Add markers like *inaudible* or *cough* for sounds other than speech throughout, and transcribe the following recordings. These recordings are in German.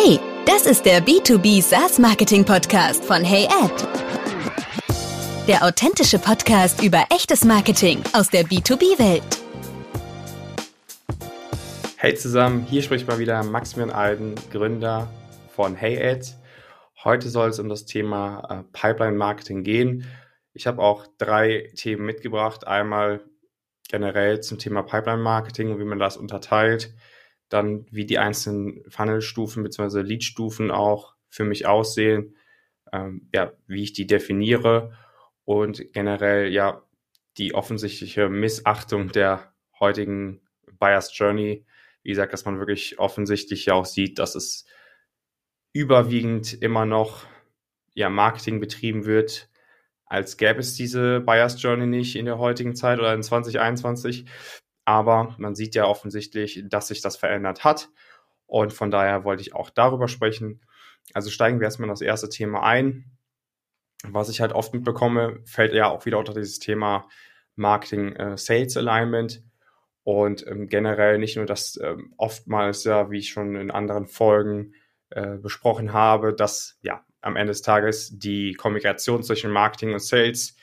Hey, das ist der B2B SaaS Marketing Podcast von HeyAd. Der authentische Podcast über echtes Marketing aus der B2B-Welt. Hey zusammen, hier spricht mal wieder Maximilian Alden, Gründer von HeyAd. Heute soll es um das Thema äh, Pipeline Marketing gehen. Ich habe auch drei Themen mitgebracht. Einmal generell zum Thema Pipeline Marketing und wie man das unterteilt dann wie die einzelnen Funnelstufen bzw. Leadstufen auch für mich aussehen, ähm, ja, wie ich die definiere und generell ja die offensichtliche Missachtung der heutigen Buyers Journey. Wie gesagt, dass man wirklich offensichtlich ja auch sieht, dass es überwiegend immer noch ja, Marketing betrieben wird, als gäbe es diese Buyers Journey nicht in der heutigen Zeit oder in 2021. Aber man sieht ja offensichtlich, dass sich das verändert hat. Und von daher wollte ich auch darüber sprechen. Also steigen wir erstmal in das erste Thema ein. Was ich halt oft mitbekomme, fällt ja auch wieder unter dieses Thema Marketing äh, Sales Alignment. Und ähm, generell nicht nur, dass ähm, oftmals ja, wie ich schon in anderen Folgen äh, besprochen habe, dass ja am Ende des Tages die Kommunikation zwischen Marketing und Sales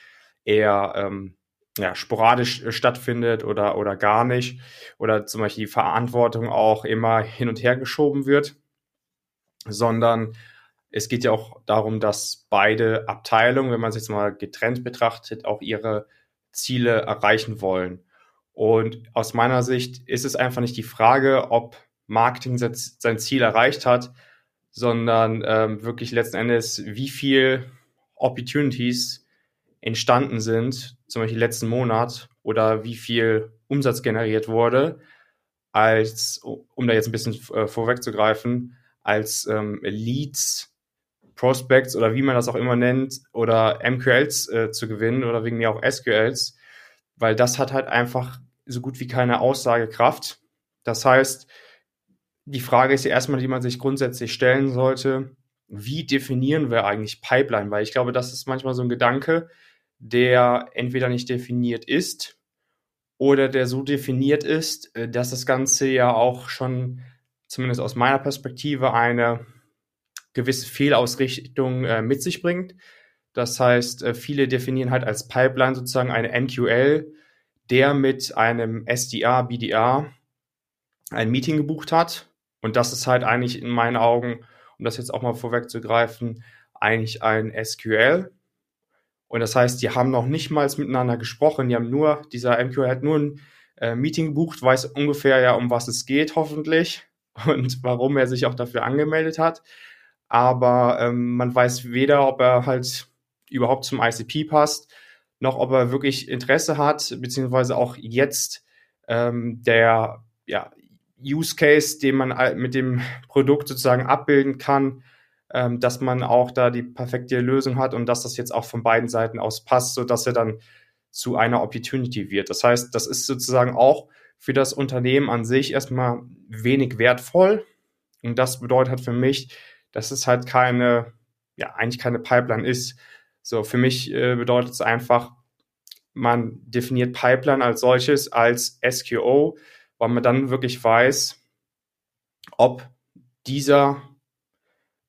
eher ähm, ja, sporadisch äh, stattfindet oder, oder gar nicht. Oder zum Beispiel die Verantwortung auch immer hin und her geschoben wird, sondern es geht ja auch darum, dass beide Abteilungen, wenn man es jetzt mal getrennt betrachtet, auch ihre Ziele erreichen wollen. Und aus meiner Sicht ist es einfach nicht die Frage, ob Marketing sein Ziel erreicht hat, sondern ähm, wirklich letzten Endes, wie viel Opportunities entstanden sind, zum Beispiel letzten Monat, oder wie viel Umsatz generiert wurde, als, um da jetzt ein bisschen äh, vorwegzugreifen, als ähm, Leads, Prospects oder wie man das auch immer nennt, oder MQLs äh, zu gewinnen oder wegen mir auch SQLs, weil das hat halt einfach so gut wie keine Aussagekraft. Das heißt, die Frage ist ja erstmal, die man sich grundsätzlich stellen sollte, wie definieren wir eigentlich Pipeline? Weil ich glaube, das ist manchmal so ein Gedanke, der entweder nicht definiert ist oder der so definiert ist, äh, dass das Ganze ja auch schon, zumindest aus meiner Perspektive, eine gewisse Fehlausrichtung äh, mit sich bringt. Das heißt, äh, viele definieren halt als Pipeline sozusagen eine MQL, der mit einem SDA, BDA ein Meeting gebucht hat. Und das ist halt eigentlich in meinen Augen, um das jetzt auch mal vorwegzugreifen, eigentlich ein SQL. Und das heißt, die haben noch nicht mal miteinander gesprochen. Die haben nur, dieser MQ hat nur ein äh, Meeting gebucht, weiß ungefähr ja, um was es geht, hoffentlich. *laughs* Und warum er sich auch dafür angemeldet hat. Aber ähm, man weiß weder, ob er halt überhaupt zum ICP passt, noch ob er wirklich Interesse hat, beziehungsweise auch jetzt ähm, der ja, Use Case, den man mit dem Produkt sozusagen abbilden kann, ähm, dass man auch da die perfekte Lösung hat und dass das jetzt auch von beiden Seiten aus passt, so dass er dann zu einer Opportunity wird. Das heißt, das ist sozusagen auch für das Unternehmen an sich erstmal wenig wertvoll. Und das bedeutet für mich, dass es halt keine, ja, eigentlich keine Pipeline ist. So, für mich äh, bedeutet es einfach, man definiert Pipeline als solches als SQO, weil man dann wirklich weiß, ob dieser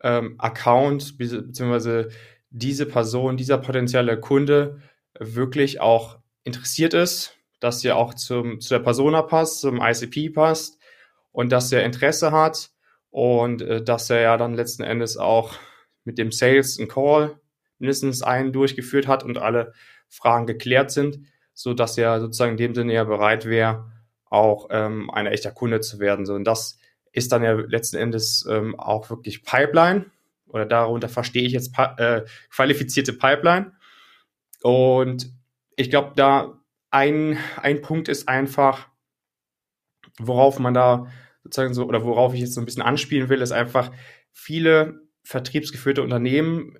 ähm, Account beziehungsweise diese Person, dieser potenzielle Kunde wirklich auch interessiert ist, dass er auch zum, zu der Persona passt, zum ICP passt und dass er Interesse hat und äh, dass er ja dann letzten Endes auch mit dem Sales einen Call mindestens einen durchgeführt hat und alle Fragen geklärt sind, so dass er sozusagen in dem Sinne ja bereit wäre, auch ähm, ein echter Kunde zu werden. So und das ist dann ja letzten Endes ähm, auch wirklich Pipeline oder darunter verstehe ich jetzt äh, qualifizierte Pipeline. Und ich glaube, da ein, ein Punkt ist einfach, worauf man da sozusagen so oder worauf ich jetzt so ein bisschen anspielen will, ist einfach viele vertriebsgeführte Unternehmen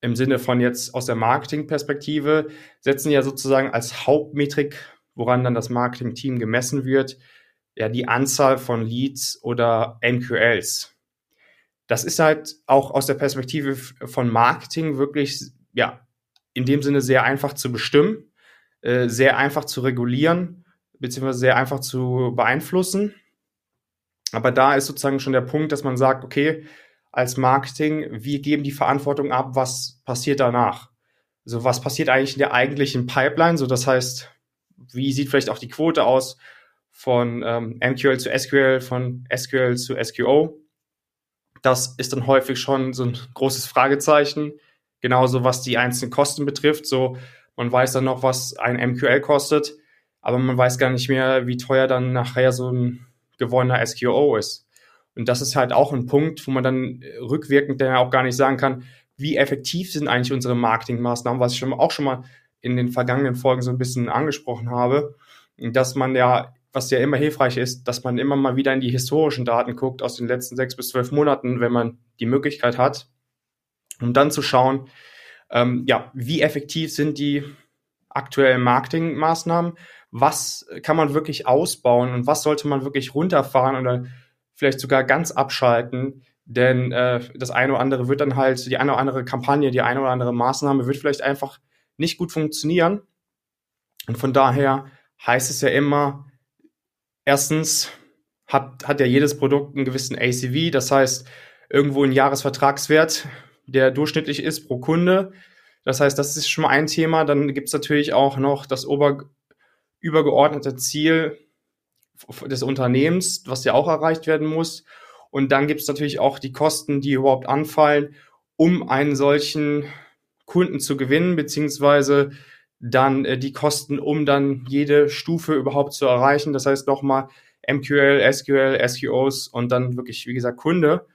im Sinne von jetzt aus der Marketingperspektive setzen ja sozusagen als Hauptmetrik, woran dann das Marketing-Team gemessen wird, ja die Anzahl von Leads oder MQLs. Das ist halt auch aus der Perspektive von Marketing wirklich, ja, in dem Sinne sehr einfach zu bestimmen, äh, sehr einfach zu regulieren, beziehungsweise sehr einfach zu beeinflussen. Aber da ist sozusagen schon der Punkt, dass man sagt, okay, als Marketing, wir geben die Verantwortung ab, was passiert danach. Also was passiert eigentlich in der eigentlichen Pipeline? So, das heißt, wie sieht vielleicht auch die Quote aus von ähm, MQL zu SQL, von SQL zu SQO? Das ist dann häufig schon so ein großes Fragezeichen. Genauso was die einzelnen Kosten betrifft. So, man weiß dann noch, was ein MQL kostet, aber man weiß gar nicht mehr, wie teuer dann nachher so ein gewonnener SQO ist. Und das ist halt auch ein Punkt, wo man dann rückwirkend dann auch gar nicht sagen kann, wie effektiv sind eigentlich unsere Marketingmaßnahmen, was ich schon, auch schon mal in den vergangenen Folgen so ein bisschen angesprochen habe, dass man ja, was ja immer hilfreich ist, dass man immer mal wieder in die historischen Daten guckt aus den letzten sechs bis zwölf Monaten, wenn man die Möglichkeit hat, um dann zu schauen, ähm, ja, wie effektiv sind die aktuellen Marketingmaßnahmen, was kann man wirklich ausbauen und was sollte man wirklich runterfahren oder vielleicht sogar ganz abschalten, denn äh, das eine oder andere wird dann halt, die eine oder andere Kampagne, die eine oder andere Maßnahme wird vielleicht einfach nicht gut funktionieren. Und von daher heißt es ja immer, erstens hat, hat ja jedes Produkt einen gewissen ACV, das heißt irgendwo ein Jahresvertragswert, der durchschnittlich ist pro Kunde. Das heißt, das ist schon mal ein Thema. Dann gibt es natürlich auch noch das ober, übergeordnete Ziel des Unternehmens, was ja auch erreicht werden muss. Und dann gibt es natürlich auch die Kosten, die überhaupt anfallen, um einen solchen Kunden zu gewinnen, beziehungsweise dann äh, die Kosten, um dann jede Stufe überhaupt zu erreichen. Das heißt nochmal MQL, SQL, SQOs und dann wirklich, wie gesagt, Kunde.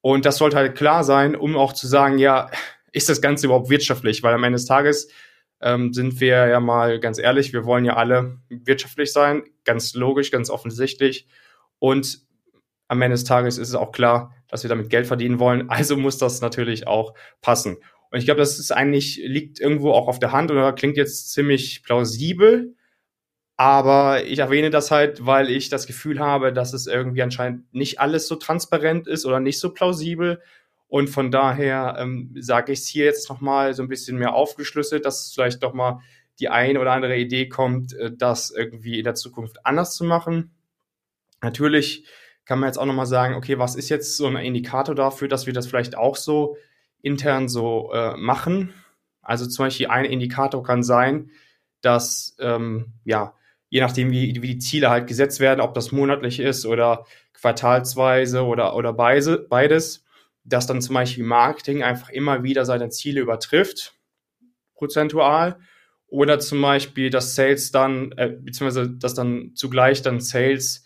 Und das sollte halt klar sein, um auch zu sagen, ja, ist das Ganze überhaupt wirtschaftlich? Weil am Ende des Tages ähm, sind wir ja mal ganz ehrlich, wir wollen ja alle wirtschaftlich sein, ganz logisch, ganz offensichtlich. Und am Ende des Tages ist es auch klar, dass wir damit Geld verdienen wollen. Also muss das natürlich auch passen. Und ich glaube, das ist eigentlich, liegt irgendwo auch auf der Hand oder klingt jetzt ziemlich plausibel. Aber ich erwähne das halt, weil ich das Gefühl habe, dass es irgendwie anscheinend nicht alles so transparent ist oder nicht so plausibel. Und von daher ähm, sage ich es hier jetzt nochmal so ein bisschen mehr aufgeschlüsselt, dass vielleicht doch mal die eine oder andere Idee kommt, äh, das irgendwie in der Zukunft anders zu machen. Natürlich kann man jetzt auch nochmal sagen, okay, was ist jetzt so ein Indikator dafür, dass wir das vielleicht auch so intern so äh, machen? Also zum Beispiel ein Indikator kann sein, dass, ähm, ja, je nachdem, wie, wie die Ziele halt gesetzt werden, ob das monatlich ist oder quartalsweise oder, oder beides, dass dann zum Beispiel Marketing einfach immer wieder seine Ziele übertrifft, prozentual, oder zum Beispiel, dass Sales dann, äh, beziehungsweise dass dann zugleich dann Sales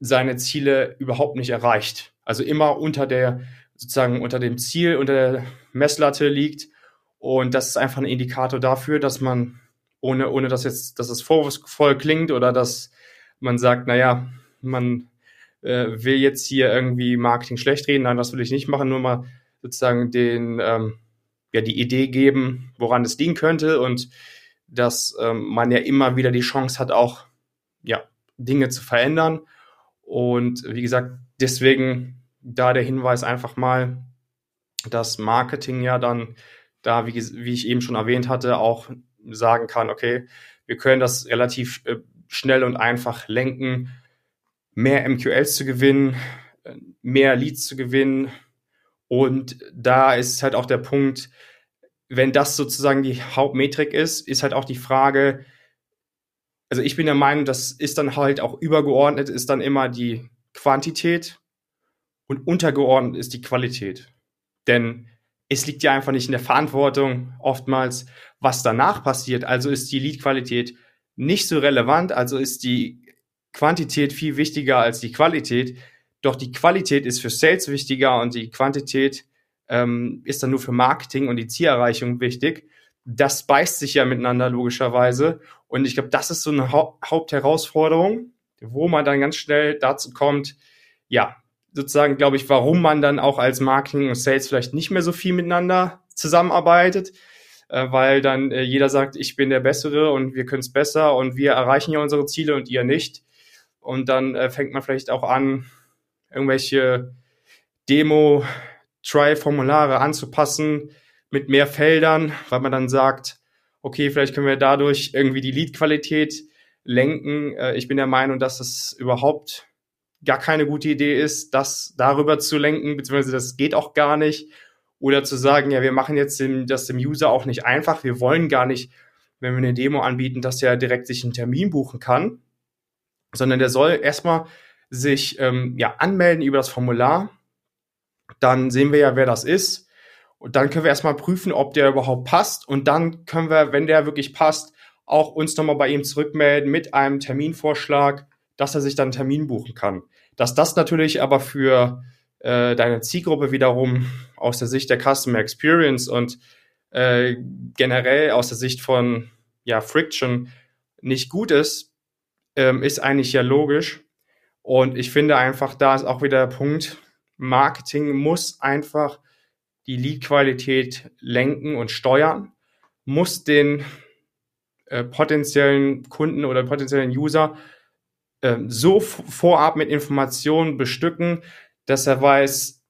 seine Ziele überhaupt nicht erreicht. Also immer unter der, sozusagen unter dem Ziel, unter der Messlatte liegt. Und das ist einfach ein Indikator dafür, dass man, ohne, ohne dass jetzt, dass es vorwurfsvoll klingt oder dass man sagt, naja, man äh, will jetzt hier irgendwie Marketing schlecht reden. Nein, das will ich nicht machen, nur mal sozusagen den, ähm, ja, die Idee geben, woran es liegen könnte und dass ähm, man ja immer wieder die Chance hat, auch ja, Dinge zu verändern und wie gesagt, deswegen da der Hinweis einfach mal, dass Marketing ja dann da, wie, wie ich eben schon erwähnt hatte, auch sagen kann, okay, wir können das relativ äh, schnell und einfach lenken, mehr MQLs zu gewinnen, äh, mehr Leads zu gewinnen. Und da ist halt auch der Punkt, wenn das sozusagen die Hauptmetrik ist, ist halt auch die Frage, also ich bin der Meinung, das ist dann halt auch übergeordnet, ist dann immer die Quantität und untergeordnet ist die Qualität. Denn es liegt ja einfach nicht in der Verantwortung oftmals, was danach passiert. Also ist die Lead-Qualität nicht so relevant, also ist die Quantität viel wichtiger als die Qualität. Doch die Qualität ist für Sales wichtiger und die Quantität ähm, ist dann nur für Marketing und die Zielerreichung wichtig das beißt sich ja miteinander logischerweise. Und ich glaube, das ist so eine ha Hauptherausforderung, wo man dann ganz schnell dazu kommt, ja, sozusagen, glaube ich, warum man dann auch als Marketing und Sales vielleicht nicht mehr so viel miteinander zusammenarbeitet, äh, weil dann äh, jeder sagt, ich bin der Bessere und wir können es besser und wir erreichen ja unsere Ziele und ihr nicht. Und dann äh, fängt man vielleicht auch an, irgendwelche Demo-Try-Formulare anzupassen, mit mehr Feldern, weil man dann sagt, okay, vielleicht können wir dadurch irgendwie die Lead-Qualität lenken. Äh, ich bin der Meinung, dass es überhaupt gar keine gute Idee ist, das darüber zu lenken, beziehungsweise das geht auch gar nicht. Oder zu sagen, ja, wir machen jetzt dem, das dem User auch nicht einfach. Wir wollen gar nicht, wenn wir eine Demo anbieten, dass er direkt sich einen Termin buchen kann, sondern der soll erstmal sich ähm, ja, anmelden über das Formular. Dann sehen wir ja, wer das ist. Und dann können wir erstmal prüfen, ob der überhaupt passt. Und dann können wir, wenn der wirklich passt, auch uns nochmal bei ihm zurückmelden mit einem Terminvorschlag, dass er sich dann einen Termin buchen kann. Dass das natürlich aber für äh, deine Zielgruppe wiederum aus der Sicht der Customer Experience und äh, generell aus der Sicht von ja, Friction nicht gut ist, ähm, ist eigentlich ja logisch. Und ich finde einfach, da ist auch wieder der Punkt, Marketing muss einfach die Lead-Qualität lenken und steuern, muss den äh, potenziellen Kunden oder potenziellen User äh, so vorab mit Informationen bestücken, dass er weiß,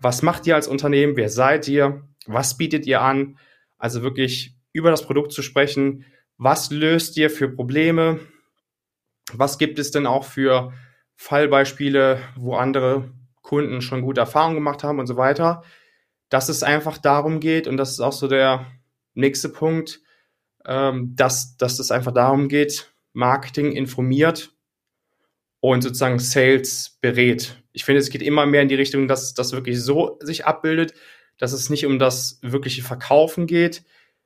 was macht ihr als Unternehmen, wer seid ihr, was bietet ihr an, also wirklich über das Produkt zu sprechen, was löst ihr für Probleme, was gibt es denn auch für Fallbeispiele, wo andere Kunden schon gute Erfahrungen gemacht haben und so weiter. Dass es einfach darum geht, und das ist auch so der nächste Punkt, ähm, dass, dass es einfach darum geht, Marketing informiert und sozusagen Sales berät. Ich finde, es geht immer mehr in die Richtung, dass das wirklich so sich abbildet, dass es nicht um das wirkliche Verkaufen geht,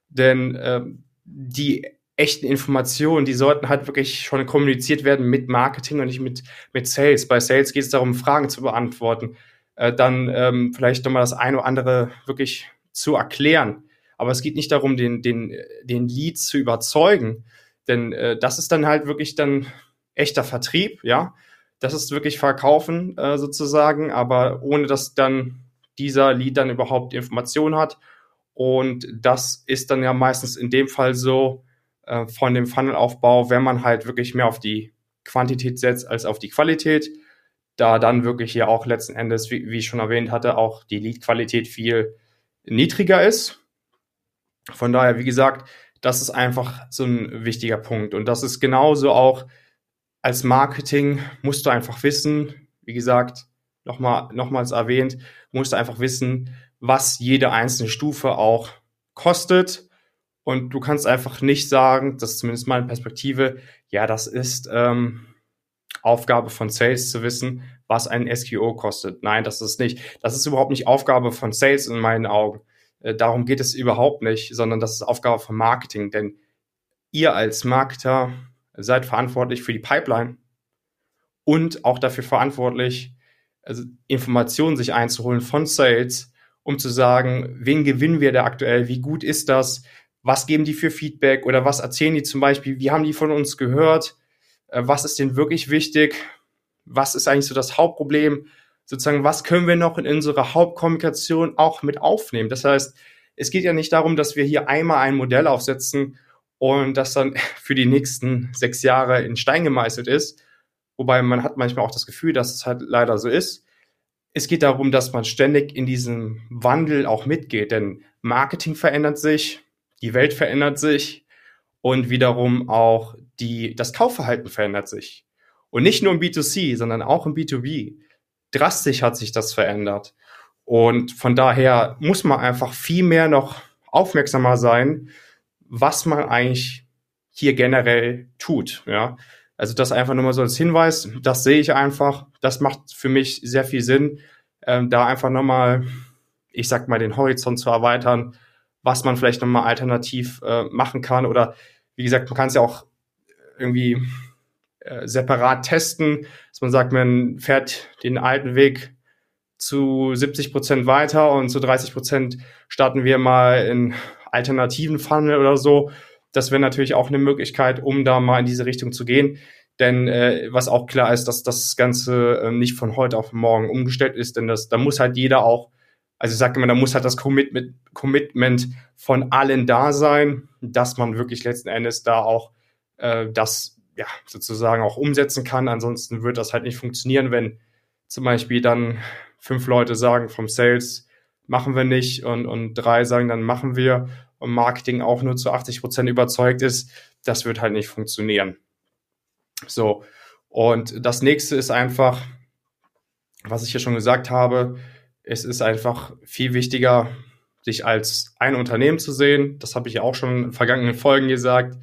denn äh, die echten Informationen, die sollten halt wirklich schon kommuniziert werden mit Marketing und nicht mit, mit Sales. Bei Sales geht es darum, Fragen zu beantworten, äh, dann ähm, vielleicht nochmal das eine oder andere wirklich zu erklären. Aber es geht nicht darum, den, den, den Lead zu überzeugen, denn äh, das ist dann halt wirklich dann echter Vertrieb, ja. Das ist wirklich Verkaufen äh, sozusagen, aber ohne dass dann dieser Lead dann überhaupt Informationen hat. Und das ist dann ja meistens in dem Fall so, äh, von dem Funnelaufbau, wenn man halt wirklich mehr auf die Quantität setzt als auf die Qualität, da dann wirklich hier auch letzten Endes, wie, wie ich schon erwähnt hatte, auch die Lead-Qualität viel niedriger ist. Von daher, wie gesagt, das ist einfach so ein wichtiger Punkt. Und das ist genauso auch als Marketing musst du einfach wissen, wie gesagt, nochmal, nochmals erwähnt, musst du einfach wissen, was jede einzelne Stufe auch kostet und du kannst einfach nicht sagen, das ist zumindest meine Perspektive, ja, das ist ähm, Aufgabe von Sales zu wissen, was ein SQO kostet. Nein, das ist nicht. Das ist überhaupt nicht Aufgabe von Sales in meinen Augen. Äh, darum geht es überhaupt nicht, sondern das ist Aufgabe von Marketing. Denn ihr als Marketer seid verantwortlich für die Pipeline und auch dafür verantwortlich, also Informationen sich einzuholen von Sales, um zu sagen, wen gewinnen wir da aktuell, wie gut ist das, was geben die für Feedback? Oder was erzählen die zum Beispiel, wie haben die von uns gehört, äh, was ist denen wirklich wichtig, was ist eigentlich so das Hauptproblem, sozusagen, was können wir noch in unserer Hauptkommunikation auch mit aufnehmen. Das heißt, es geht ja nicht darum, dass wir hier einmal ein Modell aufsetzen und das dann *laughs* für die nächsten sechs Jahre in Stein gemeißelt ist, wobei man hat manchmal auch das Gefühl, dass es halt leider so ist. Es geht darum, dass man ständig in diesem Wandel auch mitgeht, denn Marketing verändert sich, die Welt verändert sich und wiederum auch die, das Kaufverhalten verändert sich. Und nicht nur im B2C, sondern auch im B2B. Drastisch hat sich das verändert. Und von daher muss man einfach viel mehr noch aufmerksamer sein, was man eigentlich hier generell tut. Ja, also das einfach nur mal so als Hinweis. Das sehe ich einfach. Das macht für mich sehr viel Sinn, ähm, da einfach nochmal, ich sag mal, den Horizont zu erweitern was man vielleicht nochmal alternativ äh, machen kann. Oder wie gesagt, man kann es ja auch irgendwie äh, separat testen, dass man sagt, man fährt den alten Weg zu 70 Prozent weiter und zu 30 Prozent starten wir mal in alternativen Funnel oder so. Das wäre natürlich auch eine Möglichkeit, um da mal in diese Richtung zu gehen. Denn äh, was auch klar ist, dass das Ganze äh, nicht von heute auf morgen umgestellt ist, denn das, da muss halt jeder auch also ich sage immer, da muss halt das Commitment, Commitment von allen da sein, dass man wirklich letzten Endes da auch äh, das ja sozusagen auch umsetzen kann. Ansonsten wird das halt nicht funktionieren, wenn zum Beispiel dann fünf Leute sagen vom Sales machen wir nicht und, und drei sagen dann machen wir und Marketing auch nur zu 80 Prozent überzeugt ist, das wird halt nicht funktionieren. So. Und das nächste ist einfach, was ich ja schon gesagt habe, es ist einfach viel wichtiger, sich als ein Unternehmen zu sehen. Das habe ich ja auch schon in vergangenen Folgen gesagt.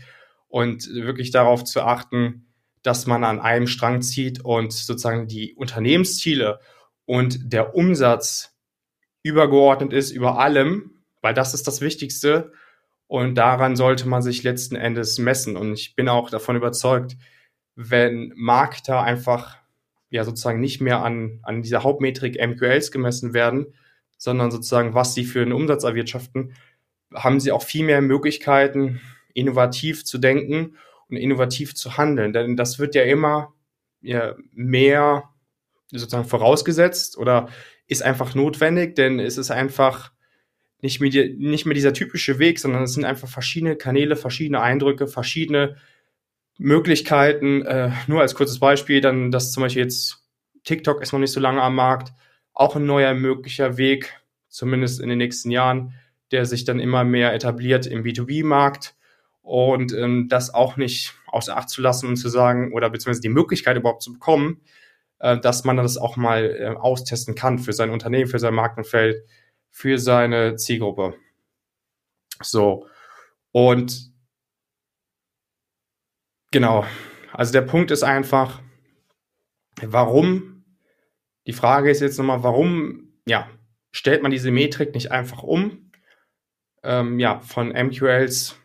Und wirklich darauf zu achten, dass man an einem Strang zieht und sozusagen die Unternehmensziele und der Umsatz übergeordnet ist über allem, weil das ist das Wichtigste. Und daran sollte man sich letzten Endes messen. Und ich bin auch davon überzeugt, wenn Marketer einfach ja sozusagen nicht mehr an, an dieser Hauptmetrik MQLs gemessen werden, sondern sozusagen, was sie für einen Umsatz erwirtschaften, haben sie auch viel mehr Möglichkeiten, innovativ zu denken und innovativ zu handeln. Denn das wird ja immer ja, mehr sozusagen vorausgesetzt oder ist einfach notwendig, denn es ist einfach nicht mehr, nicht mehr dieser typische Weg, sondern es sind einfach verschiedene Kanäle, verschiedene Eindrücke, verschiedene Möglichkeiten. Äh, nur als kurzes Beispiel, dann, dass zum Beispiel jetzt TikTok ist noch nicht so lange am Markt, auch ein neuer möglicher Weg, zumindest in den nächsten Jahren, der sich dann immer mehr etabliert im B2B-Markt und ähm, das auch nicht außer Acht zu lassen und zu sagen, oder beziehungsweise die Möglichkeit überhaupt zu bekommen, dass man das auch mal äh, austesten kann für sein Unternehmen, für sein Markenfeld, für seine Zielgruppe. So. Und genau, also der Punkt ist einfach, warum, die Frage ist jetzt nochmal, warum, ja, stellt man diese Metrik nicht einfach um, ähm, ja, von MQLs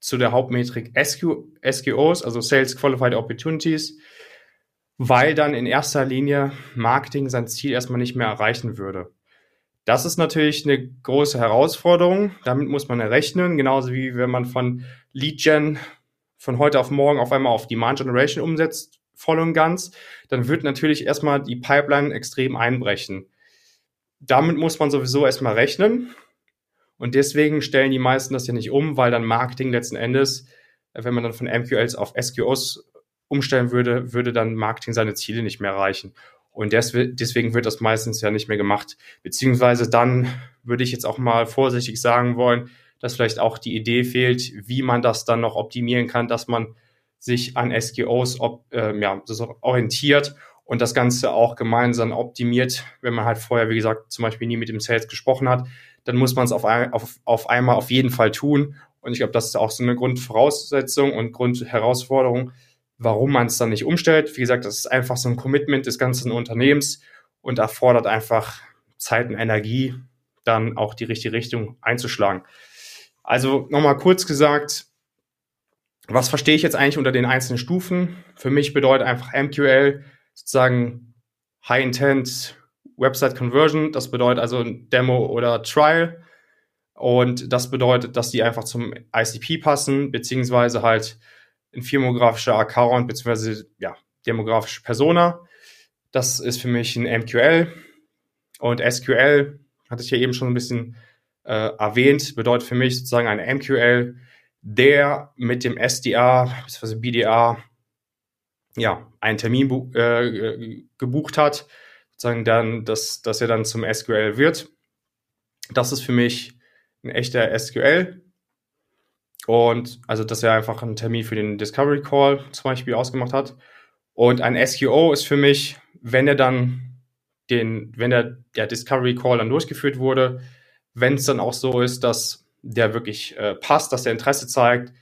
zu der Hauptmetrik SQ, SQOs, also Sales Qualified Opportunities, weil dann in erster Linie Marketing sein Ziel erstmal nicht mehr erreichen würde. Das ist natürlich eine große Herausforderung. Damit muss man rechnen, genauso wie wenn man von Lead Gen von heute auf morgen auf einmal auf Demand Generation umsetzt, voll und ganz, dann wird natürlich erstmal die Pipeline extrem einbrechen. Damit muss man sowieso erstmal rechnen. Und deswegen stellen die meisten das ja nicht um, weil dann Marketing letzten Endes, wenn man dann von MQLs auf SQOs umstellen würde, würde dann Marketing seine Ziele nicht mehr erreichen. Und deswegen wird das meistens ja nicht mehr gemacht. Beziehungsweise dann würde ich jetzt auch mal vorsichtig sagen wollen, dass vielleicht auch die Idee fehlt, wie man das dann noch optimieren kann, dass man sich an SGOs ob, äh, ja, orientiert und das Ganze auch gemeinsam optimiert. Wenn man halt vorher, wie gesagt, zum Beispiel nie mit dem Sales gesprochen hat, dann muss man es auf, ein, auf, auf einmal auf jeden Fall tun. Und ich glaube, das ist auch so eine Grundvoraussetzung und Grundherausforderung, warum man es dann nicht umstellt. Wie gesagt, das ist einfach so ein Commitment des ganzen Unternehmens und erfordert einfach Zeit und Energie, dann auch die richtige Richtung einzuschlagen. Also nochmal kurz gesagt, was verstehe ich jetzt eigentlich unter den einzelnen Stufen? Für mich bedeutet einfach MQL sozusagen High Intent Website Conversion. Das bedeutet also Demo oder Trial. Und das bedeutet, dass die einfach zum ICP passen, beziehungsweise halt ein firmografischer Account beziehungsweise ja, demografische Persona. Das ist für mich ein MQL. Und SQL, hatte ich ja eben schon ein bisschen äh, erwähnt, bedeutet für mich sozusagen ein MQL, der mit dem SDA bzw. BDA ja, einen Termin äh, gebucht hat, sozusagen dann, dass, dass er dann zum SQL wird. Das ist für mich ein echter SQL. Und also, dass er einfach einen Termin für den Discovery Call zum Beispiel ausgemacht hat. Und ein SQO ist für mich, wenn er dann den, wenn der, der Discovery Call dann durchgeführt wurde, wenn es dann auch so ist, dass der wirklich äh, passt, dass der Interesse zeigt.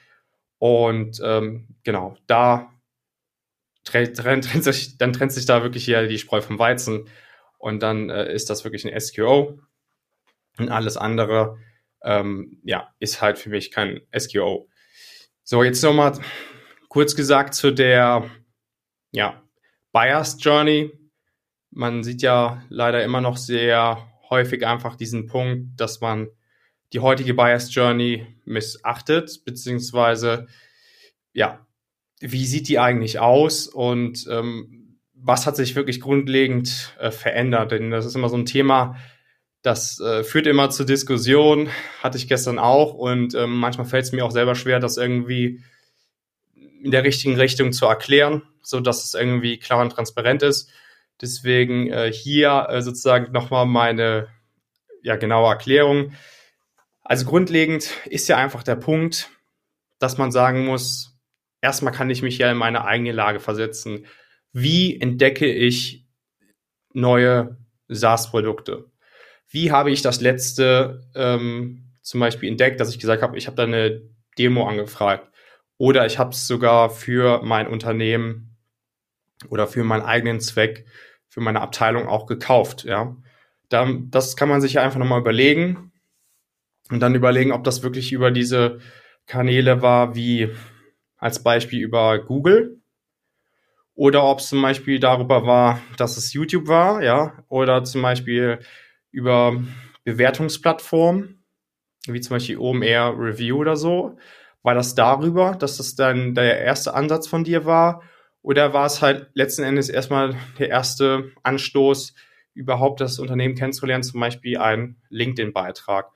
Und ähm, genau, da trennt, trennt, sich, dann trennt sich da wirklich hier die Spreu vom Weizen. Und dann äh, ist das wirklich ein SQO. Und alles andere ähm, ja, ist halt für mich kein SQO. So, jetzt nochmal kurz gesagt zu der ja, Buyers Journey. Man sieht ja leider immer noch sehr häufig einfach diesen Punkt, dass man die heutige Buyers Journey missachtet, beziehungsweise ja, wie sieht die eigentlich aus und ähm, was hat sich wirklich grundlegend äh, verändert? Denn das ist immer so ein Thema, das äh, führt immer zur Diskussion, hatte ich gestern auch und ähm, manchmal fällt es mir auch selber schwer, das irgendwie in der richtigen Richtung zu erklären, so dass es irgendwie klar und transparent ist. Deswegen äh, hier äh, sozusagen nochmal meine ja, genaue Erklärung. Also grundlegend ist ja einfach der Punkt, dass man sagen muss, erstmal kann ich mich ja in meine eigene Lage versetzen. Wie entdecke ich neue SaaS-Produkte. Wie habe ich das letzte ähm, zum Beispiel entdeckt, dass ich gesagt habe, ich habe da eine Demo angefragt oder ich habe es sogar für mein Unternehmen oder für meinen eigenen Zweck, für meine Abteilung auch gekauft. Ja, dann, das kann man sich ja einfach nochmal überlegen und dann überlegen, ob das wirklich über diese Kanäle war, wie als Beispiel über Google oder ob es zum Beispiel darüber war, dass es YouTube war, ja, oder zum Beispiel über Bewertungsplattformen, wie zum Beispiel OMR Review oder so. War das darüber, dass das dann der erste Ansatz von dir war? Oder war es halt letzten Endes erstmal der erste Anstoß, überhaupt das Unternehmen kennenzulernen, zum Beispiel ein LinkedIn-Beitrag?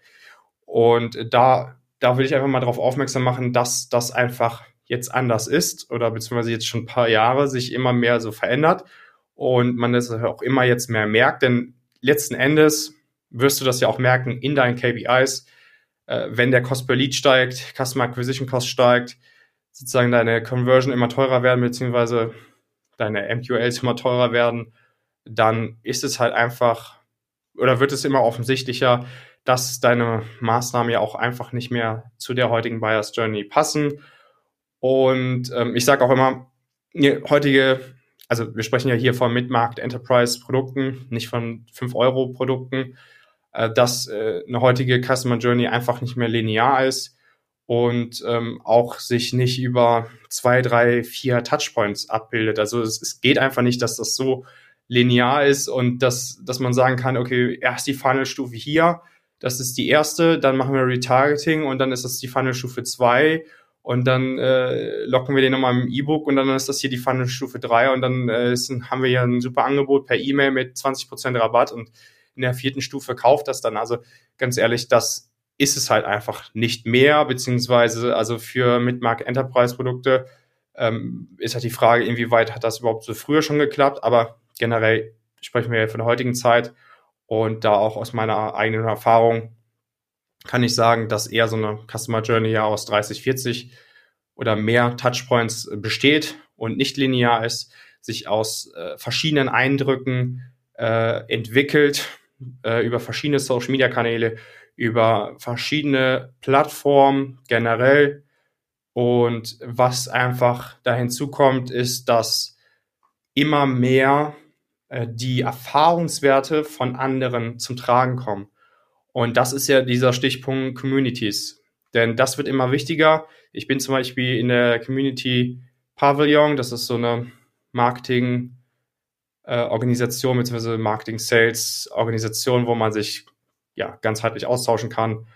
Und da, da will ich einfach mal darauf aufmerksam machen, dass das einfach jetzt anders ist oder beziehungsweise jetzt schon ein paar Jahre sich immer mehr so verändert und man das auch immer jetzt mehr merkt, denn letzten Endes wirst du das ja auch merken in deinen KPIs, äh, wenn der Cost per Lead steigt, Customer Acquisition Cost steigt, sozusagen deine Conversion immer teurer werden, beziehungsweise deine MQLs immer teurer werden, dann ist es halt einfach oder wird es immer offensichtlicher, dass deine Maßnahmen ja auch einfach nicht mehr zu der heutigen Buyers Journey passen. Und ähm, ich sage auch immer, heutige, also wir sprechen ja hier von Mid-Market Enterprise Produkten, nicht von 5-Euro-Produkten, äh, dass äh, eine heutige Customer Journey einfach nicht mehr linear ist und ähm, auch sich nicht über zwei, drei, vier Touchpoints abbildet. Also es, es geht einfach nicht, dass das so linear ist und dass, dass man sagen kann, okay, erst die Funnel-Stufe hier, das ist die erste, dann machen wir Retargeting und dann ist das die Funnel-Stufe zwei und dann äh, locken wir den nochmal im E-Book und dann ist das hier die Funnel-Stufe 3 und dann äh, ist, haben wir hier ein super Angebot per E-Mail mit 20% Rabatt und in der vierten Stufe kauft das dann. Also ganz ehrlich, das ist es halt einfach nicht mehr, beziehungsweise also für Mid-Market Enterprise-Produkte ähm, ist halt die Frage, inwieweit hat das überhaupt so früher schon geklappt, aber generell sprechen wir ja von der heutigen Zeit und da auch aus meiner eigenen Erfahrung kann ich sagen, dass eher so eine Customer Journey ja aus 30, 40 oder mehr Touchpoints besteht und nicht linear ist, sich aus äh, verschiedenen Eindrücken äh, entwickelt, äh, über verschiedene Social Media Kanäle, über verschiedene Plattformen generell. Und was einfach da hinzukommt, ist, dass immer mehr äh, die Erfahrungswerte von anderen zum Tragen kommen. Und das ist ja dieser Stichpunkt Communities. Denn das wird immer wichtiger. Ich bin zum Beispiel in der Community Pavilion, das ist so eine Marketing- äh, bzw. Marketing-Sales-Organisation, wo man sich ja ganzheitlich austauschen kann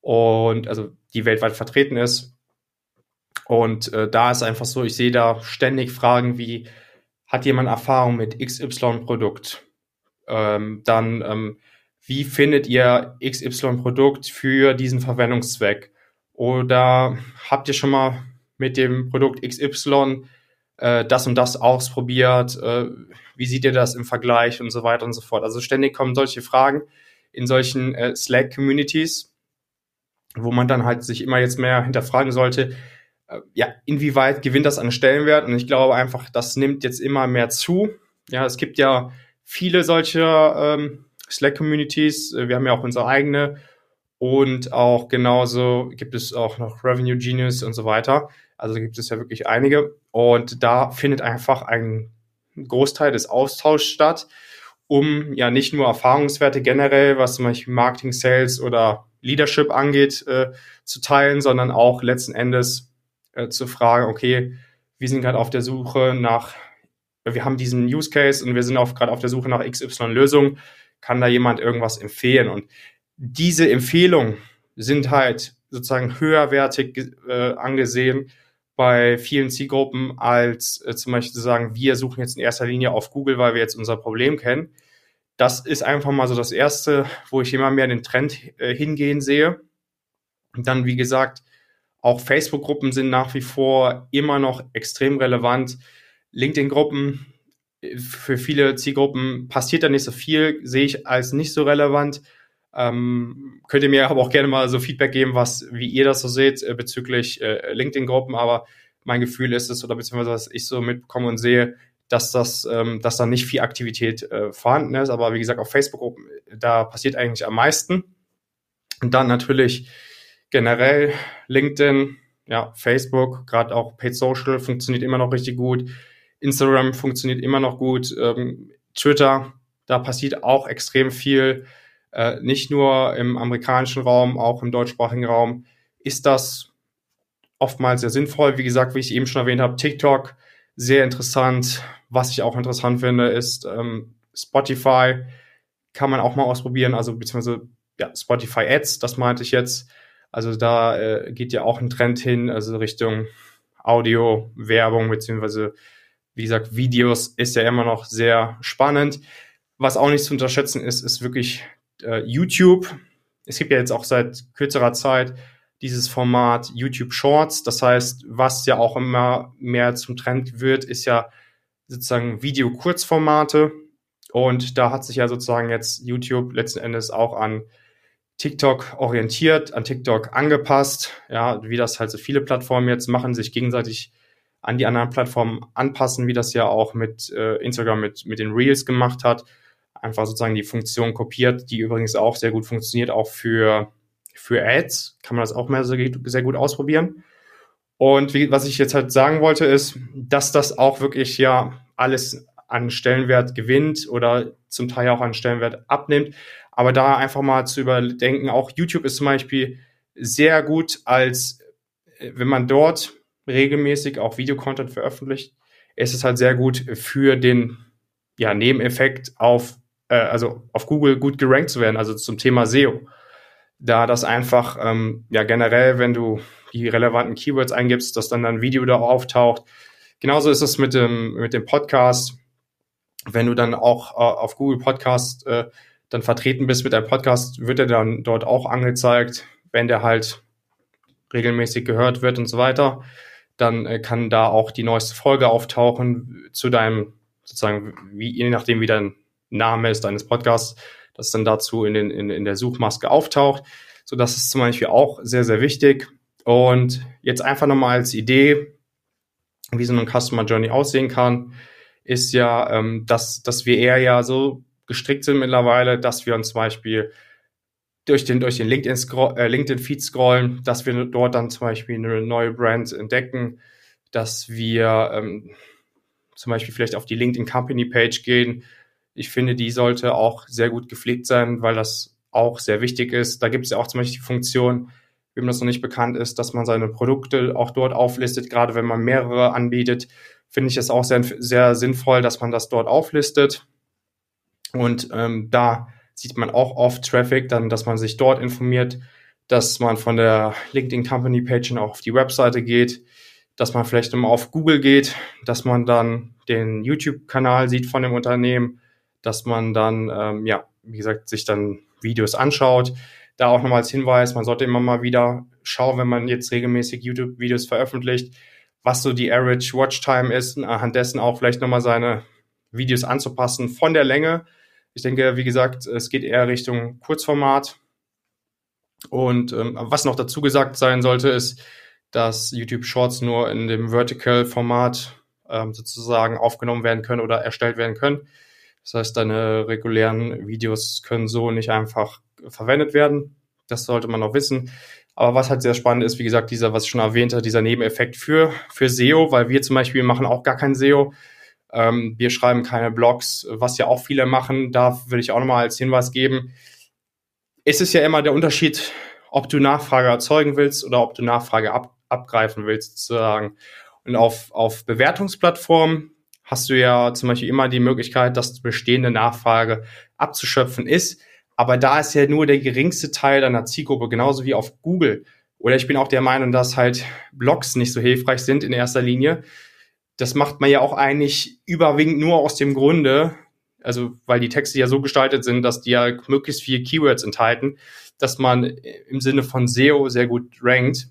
und also die weltweit vertreten ist. Und äh, da ist einfach so, ich sehe da ständig Fragen wie, hat jemand Erfahrung mit XY-Produkt? Ähm, dann ähm, wie findet ihr XY-Produkt für diesen Verwendungszweck? Oder habt ihr schon mal mit dem Produkt XY äh, das und das ausprobiert? Äh, wie seht ihr das im Vergleich und so weiter und so fort? Also ständig kommen solche Fragen in solchen äh, Slack-Communities, wo man dann halt sich immer jetzt mehr hinterfragen sollte, äh, ja, inwieweit gewinnt das an Stellenwert? Und ich glaube einfach, das nimmt jetzt immer mehr zu. Ja, es gibt ja viele solcher ähm, Slack-Communities. Äh, wir haben ja auch unsere eigene. Und auch genauso gibt es auch noch Revenue Genius und so weiter. Also gibt es ja wirklich einige. Und da findet einfach ein Großteil des Austauschs statt, um ja nicht nur Erfahrungswerte generell, was zum Beispiel Marketing, Sales oder Leadership angeht, äh, zu teilen, sondern auch letzten Endes äh, zu fragen, okay, wir sind gerade auf der Suche nach, wir haben diesen Use Case und wir sind auch gerade auf der Suche nach XY-Lösungen kann da jemand irgendwas empfehlen? Und diese Empfehlungen sind halt sozusagen höherwertig äh, angesehen bei vielen Zielgruppen als äh, zum Beispiel zu sagen, wir suchen jetzt in erster Linie auf Google, weil wir jetzt unser Problem kennen. Das ist einfach mal so das Erste, wo ich immer mehr den Trend äh, hingehen sehe. Und dann, wie gesagt, auch Facebook-Gruppen sind nach wie vor immer noch extrem relevant. LinkedIn-Gruppen für viele Zielgruppen passiert da nicht so viel, sehe ich als nicht so relevant. Ähm, könnt ihr mir aber auch gerne mal so Feedback geben, was, wie ihr das so seht äh, bezüglich äh, LinkedIn-Gruppen. Aber mein Gefühl ist es, oder beziehungsweise was ich so mitbekomme und sehe, dass das, ähm, dass da nicht viel Aktivität äh, vorhanden ist. Aber wie gesagt, auf Facebook, da passiert eigentlich am meisten. Und dann natürlich generell LinkedIn, ja, Facebook, gerade auch Paid Social funktioniert immer noch richtig gut. Instagram funktioniert immer noch gut. Ähm, Twitter, da passiert auch extrem viel. Äh, nicht nur im amerikanischen Raum, auch im deutschsprachigen Raum ist das oftmals sehr sinnvoll. Wie gesagt, wie ich eben schon erwähnt habe, TikTok sehr interessant. Was ich auch interessant finde, ist ähm, Spotify. Kann man auch mal ausprobieren, also beziehungsweise ja, Spotify Ads, das meinte ich jetzt. Also da äh, geht ja auch ein Trend hin, also Richtung Audio, Werbung, beziehungsweise wie gesagt, Videos ist ja immer noch sehr spannend. Was auch nicht zu unterschätzen ist, ist wirklich äh, YouTube. Es gibt ja jetzt auch seit kürzerer Zeit dieses Format YouTube Shorts. Das heißt, was ja auch immer mehr zum Trend wird, ist ja sozusagen Video-Kurzformate. Und da hat sich ja sozusagen jetzt YouTube letzten Endes auch an TikTok orientiert, an TikTok angepasst. Ja, wie das halt so viele Plattformen jetzt machen, sich gegenseitig an die anderen Plattformen anpassen, wie das ja auch mit äh, Instagram mit, mit den Reels gemacht hat. Einfach sozusagen die Funktion kopiert, die übrigens auch sehr gut funktioniert, auch für für Ads kann man das auch mal sehr, sehr gut ausprobieren. Und wie, was ich jetzt halt sagen wollte, ist, dass das auch wirklich ja alles an Stellenwert gewinnt oder zum Teil auch an Stellenwert abnimmt. Aber da einfach mal zu überdenken, auch YouTube ist zum Beispiel sehr gut als, äh, wenn man dort regelmäßig auch Videocontent veröffentlicht, ist es halt sehr gut für den ja, Nebeneffekt auf, äh, also auf Google gut gerankt zu werden, also zum Thema SEO da das einfach ähm, ja generell, wenn du die relevanten Keywords eingibst, dass dann ein Video da auftaucht. Genauso ist es mit dem mit dem Podcast. Wenn du dann auch äh, auf Google Podcast äh, dann vertreten bist mit deinem Podcast, wird er dann dort auch angezeigt, wenn der halt regelmäßig gehört wird und so weiter. Dann äh, kann da auch die neueste Folge auftauchen zu deinem sozusagen, wie, je nachdem wie dein Name ist deines Podcasts, das dann dazu in, den, in, in der Suchmaske auftaucht. So, das ist zum Beispiel auch sehr, sehr wichtig. Und jetzt einfach nochmal als Idee, wie so eine Customer Journey aussehen kann, ist ja, ähm, dass, dass wir eher ja so gestrickt sind mittlerweile, dass wir uns zum Beispiel durch den, durch den LinkedIn, äh, LinkedIn Feed scrollen, dass wir dort dann zum Beispiel eine neue Brand entdecken, dass wir ähm, zum Beispiel vielleicht auf die LinkedIn Company Page gehen, ich finde, die sollte auch sehr gut gepflegt sein, weil das auch sehr wichtig ist. Da gibt es ja auch zum Beispiel die Funktion, wem das noch nicht bekannt ist, dass man seine Produkte auch dort auflistet. Gerade wenn man mehrere anbietet, finde ich es auch sehr, sehr sinnvoll, dass man das dort auflistet. Und ähm, da sieht man auch oft Traffic, dann, dass man sich dort informiert, dass man von der LinkedIn Company Page auch auf die Webseite geht, dass man vielleicht immer auf Google geht, dass man dann den YouTube-Kanal sieht von dem Unternehmen dass man dann, ähm, ja, wie gesagt, sich dann Videos anschaut. Da auch nochmal als Hinweis, man sollte immer mal wieder schauen, wenn man jetzt regelmäßig YouTube-Videos veröffentlicht, was so die Average Watchtime ist, anhand dessen auch vielleicht nochmal seine Videos anzupassen von der Länge. Ich denke, wie gesagt, es geht eher Richtung Kurzformat. Und ähm, was noch dazu gesagt sein sollte, ist, dass YouTube Shorts nur in dem Vertical-Format ähm, sozusagen aufgenommen werden können oder erstellt werden können. Das heißt, deine regulären Videos können so nicht einfach verwendet werden. Das sollte man noch wissen. Aber was halt sehr spannend ist, wie gesagt, dieser, was ich schon erwähnte, dieser Nebeneffekt für, für SEO, weil wir zum Beispiel machen auch gar kein SEO. Ähm, wir schreiben keine Blogs, was ja auch viele machen. Da würde ich auch nochmal als Hinweis geben. Es ist ja immer der Unterschied, ob du Nachfrage erzeugen willst oder ob du Nachfrage ab, abgreifen willst, sozusagen. Und auf, auf Bewertungsplattformen hast du ja zum Beispiel immer die Möglichkeit, dass bestehende Nachfrage abzuschöpfen ist. Aber da ist ja nur der geringste Teil deiner Zielgruppe, genauso wie auf Google. Oder ich bin auch der Meinung, dass halt Blogs nicht so hilfreich sind in erster Linie. Das macht man ja auch eigentlich überwiegend nur aus dem Grunde, also weil die Texte ja so gestaltet sind, dass die ja möglichst viele Keywords enthalten, dass man im Sinne von SEO sehr gut rankt,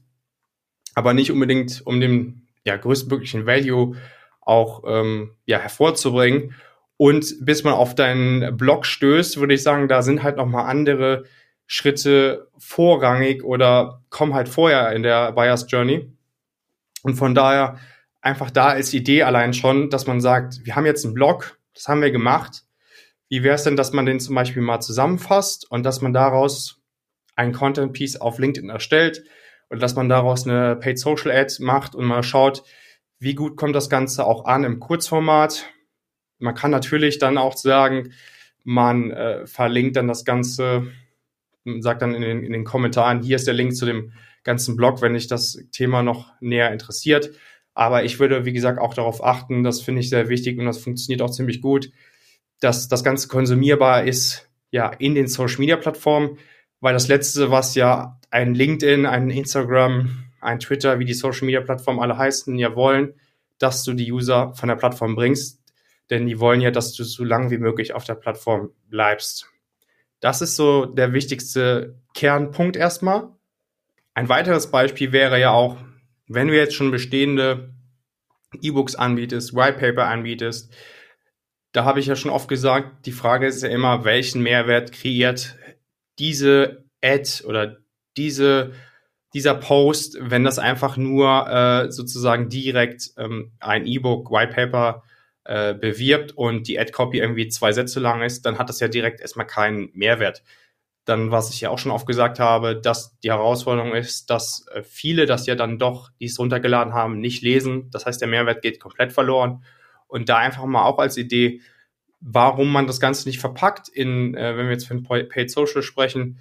aber nicht unbedingt um den ja, größtmöglichen Value auch ähm, ja, hervorzubringen. Und bis man auf deinen Blog stößt, würde ich sagen, da sind halt nochmal andere Schritte vorrangig oder kommen halt vorher in der Buyers Journey. Und von daher einfach da als Idee allein schon, dass man sagt, wir haben jetzt einen Blog, das haben wir gemacht. Wie wäre es denn, dass man den zum Beispiel mal zusammenfasst und dass man daraus ein Content Piece auf LinkedIn erstellt und dass man daraus eine Paid Social Ad macht und mal schaut, wie gut kommt das Ganze auch an im Kurzformat. Man kann natürlich dann auch sagen, man äh, verlinkt dann das Ganze, sagt dann in den, in den Kommentaren, hier ist der Link zu dem ganzen Blog, wenn dich das Thema noch näher interessiert. Aber ich würde, wie gesagt, auch darauf achten, das finde ich sehr wichtig und das funktioniert auch ziemlich gut, dass das Ganze konsumierbar ist, ja, in den Social Media Plattformen, weil das letzte, was ja ein LinkedIn, ein Instagram, ein Twitter, wie die Social Media Plattformen alle heißen, ja wollen, dass du die User von der Plattform bringst, denn die wollen ja, dass du so lange wie möglich auf der Plattform bleibst. Das ist so der wichtigste Kernpunkt erstmal. Ein weiteres Beispiel wäre ja auch, wenn du jetzt schon bestehende E-Books anbietest, White Paper anbietest, da habe ich ja schon oft gesagt, die Frage ist ja immer, welchen Mehrwert kreiert diese Ad oder diese, dieser Post, wenn das einfach nur äh, sozusagen direkt ähm, ein E-Book, White Paper äh, bewirbt und die Ad-Copy irgendwie zwei Sätze lang ist, dann hat das ja direkt erstmal keinen Mehrwert dann, was ich ja auch schon oft gesagt habe, dass die Herausforderung ist, dass äh, viele das ja dann doch, die es runtergeladen haben, nicht lesen. Das heißt, der Mehrwert geht komplett verloren. Und da einfach mal auch als Idee, warum man das Ganze nicht verpackt in, äh, wenn wir jetzt von Paid Social sprechen,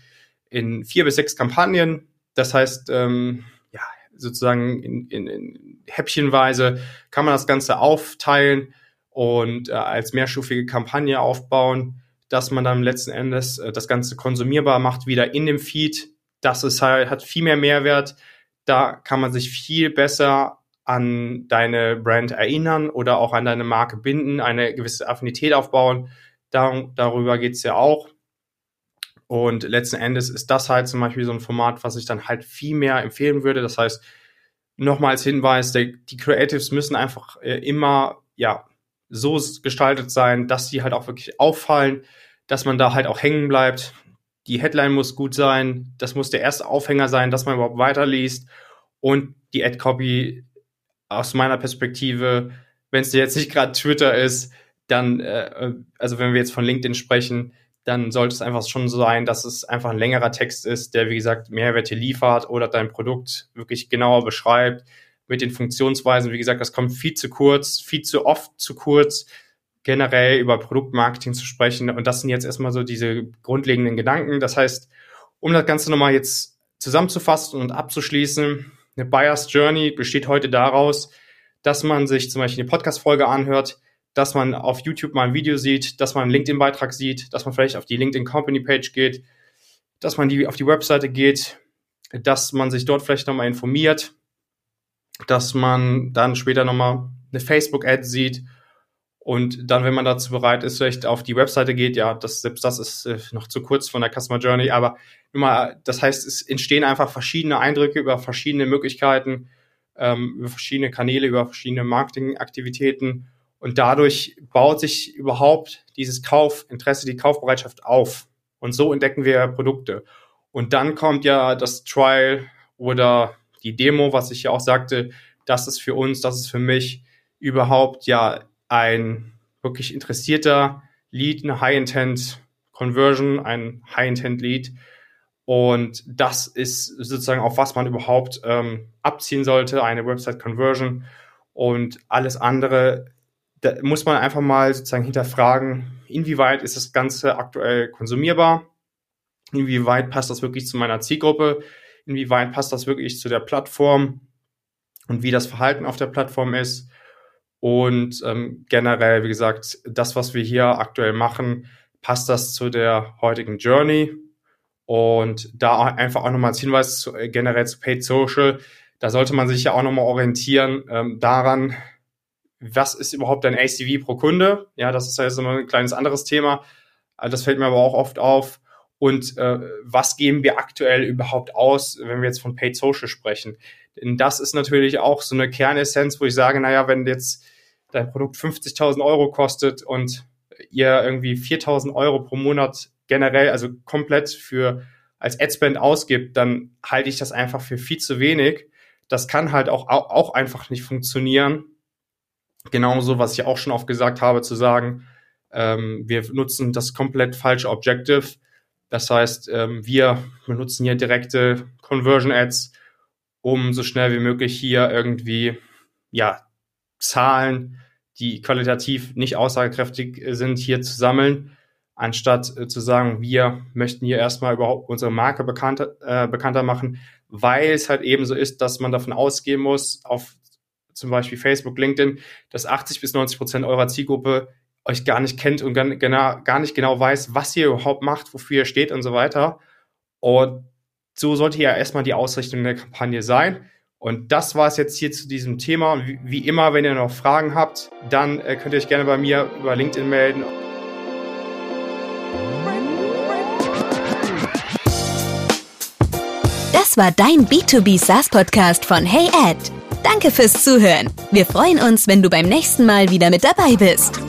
in vier bis sechs Kampagnen. Das heißt, ähm, ja, sozusagen in, in, in Häppchenweise kann man das Ganze aufteilen und äh, als mehrstufige Kampagne aufbauen dass man dann letzten Endes äh, das Ganze konsumierbar macht, wieder in dem Feed. Das ist halt, hat viel mehr Mehrwert. Da kann man sich viel besser an deine Brand erinnern oder auch an deine Marke binden, eine gewisse Affinität aufbauen. Dar darüber geht's ja auch. Und letzten Endes ist das halt zum Beispiel so ein Format, was ich dann halt viel mehr empfehlen würde. Das heißt, nochmal als Hinweis, der, die Creatives müssen einfach äh, immer, ja, so gestaltet sein, dass sie halt auch wirklich auffallen, dass man da halt auch hängen bleibt. Die Headline muss gut sein, das muss der erste Aufhänger sein, dass man überhaupt weiterliest und die Ad-Copy aus meiner Perspektive, wenn es jetzt nicht gerade Twitter ist, dann, äh, also wenn wir jetzt von LinkedIn sprechen, dann sollte es einfach schon so sein, dass es einfach ein längerer Text ist, der, wie gesagt, Mehrwerte liefert oder dein Produkt wirklich genauer beschreibt mit den Funktionsweisen. Wie gesagt, das kommt viel zu kurz, viel zu oft zu kurz generell über Produktmarketing zu sprechen. Und das sind jetzt erstmal so diese grundlegenden Gedanken. Das heißt, um das Ganze nochmal jetzt zusammenzufassen und abzuschließen, eine Buyer's Journey besteht heute daraus, dass man sich zum Beispiel eine Podcast-Folge anhört, dass man auf YouTube mal ein Video sieht, dass man einen LinkedIn-Beitrag sieht, dass man vielleicht auf die LinkedIn Company Page geht, dass man die auf die Webseite geht, dass man sich dort vielleicht nochmal informiert, dass man dann später nochmal eine Facebook-Ad sieht und dann, wenn man dazu bereit ist, vielleicht auf die Webseite geht, ja, das, selbst das ist äh, noch zu kurz von der Customer Journey, aber immer, das heißt, es entstehen einfach verschiedene Eindrücke über verschiedene Möglichkeiten, ähm, über verschiedene Kanäle, über verschiedene Marketingaktivitäten und dadurch baut sich überhaupt dieses Kaufinteresse, die Kaufbereitschaft auf. Und so entdecken wir Produkte. Und dann kommt ja das Trial oder die Demo, was ich ja auch sagte, das ist für uns, das ist für mich überhaupt ja ein wirklich interessierter Lead, eine High-Intent-Conversion, ein High-Intent-Lead. Und das ist sozusagen auf was man überhaupt ähm, abziehen sollte, eine Website-Conversion. Und alles andere, da muss man einfach mal sozusagen hinterfragen, inwieweit ist das Ganze aktuell konsumierbar? Inwieweit passt das wirklich zu meiner Zielgruppe? Inwieweit passt das wirklich zu der Plattform? Und wie das Verhalten auf der Plattform ist? Und ähm, generell, wie gesagt, das, was wir hier aktuell machen, passt das zu der heutigen Journey. Und da einfach auch nochmal als Hinweis zu, äh, generell zu Paid Social, da sollte man sich ja auch nochmal orientieren ähm, daran, was ist überhaupt ein ACV pro Kunde? Ja, das ist ja jetzt immer ein kleines anderes Thema. Äh, das fällt mir aber auch oft auf. Und äh, was geben wir aktuell überhaupt aus, wenn wir jetzt von Paid Social sprechen? Denn das ist natürlich auch so eine Kernessenz, wo ich sage, naja, wenn jetzt dein Produkt 50.000 Euro kostet und ihr irgendwie 4.000 Euro pro Monat generell, also komplett für als Adspend ausgibt, dann halte ich das einfach für viel zu wenig. Das kann halt auch, auch einfach nicht funktionieren, Genauso, was ich auch schon oft gesagt habe, zu sagen, ähm, wir nutzen das komplett falsche Objective. Das heißt, ähm, wir benutzen hier direkte Conversion Ads, um so schnell wie möglich hier irgendwie, ja, Zahlen, die qualitativ nicht aussagekräftig sind, hier zu sammeln, anstatt äh, zu sagen, wir möchten hier erstmal überhaupt unsere Marke bekannter, äh, bekannter machen, weil es halt eben so ist, dass man davon ausgehen muss, auf zum Beispiel Facebook, LinkedIn, dass 80 bis 90 Prozent eurer Zielgruppe euch gar nicht kennt und gar, gar nicht genau weiß, was ihr überhaupt macht, wofür ihr steht und so weiter. Und so sollte ja erstmal die Ausrichtung der Kampagne sein. Und das war es jetzt hier zu diesem Thema. Und wie, immer, wenn ihr noch Fragen habt, dann äh, könnt ihr euch gerne bei mir über LinkedIn melden. Das war dein B2B SaaS Podcast von Hey Ed. Danke fürs Zuhören. Wir freuen uns, wenn du beim nächsten Mal wieder mit dabei bist.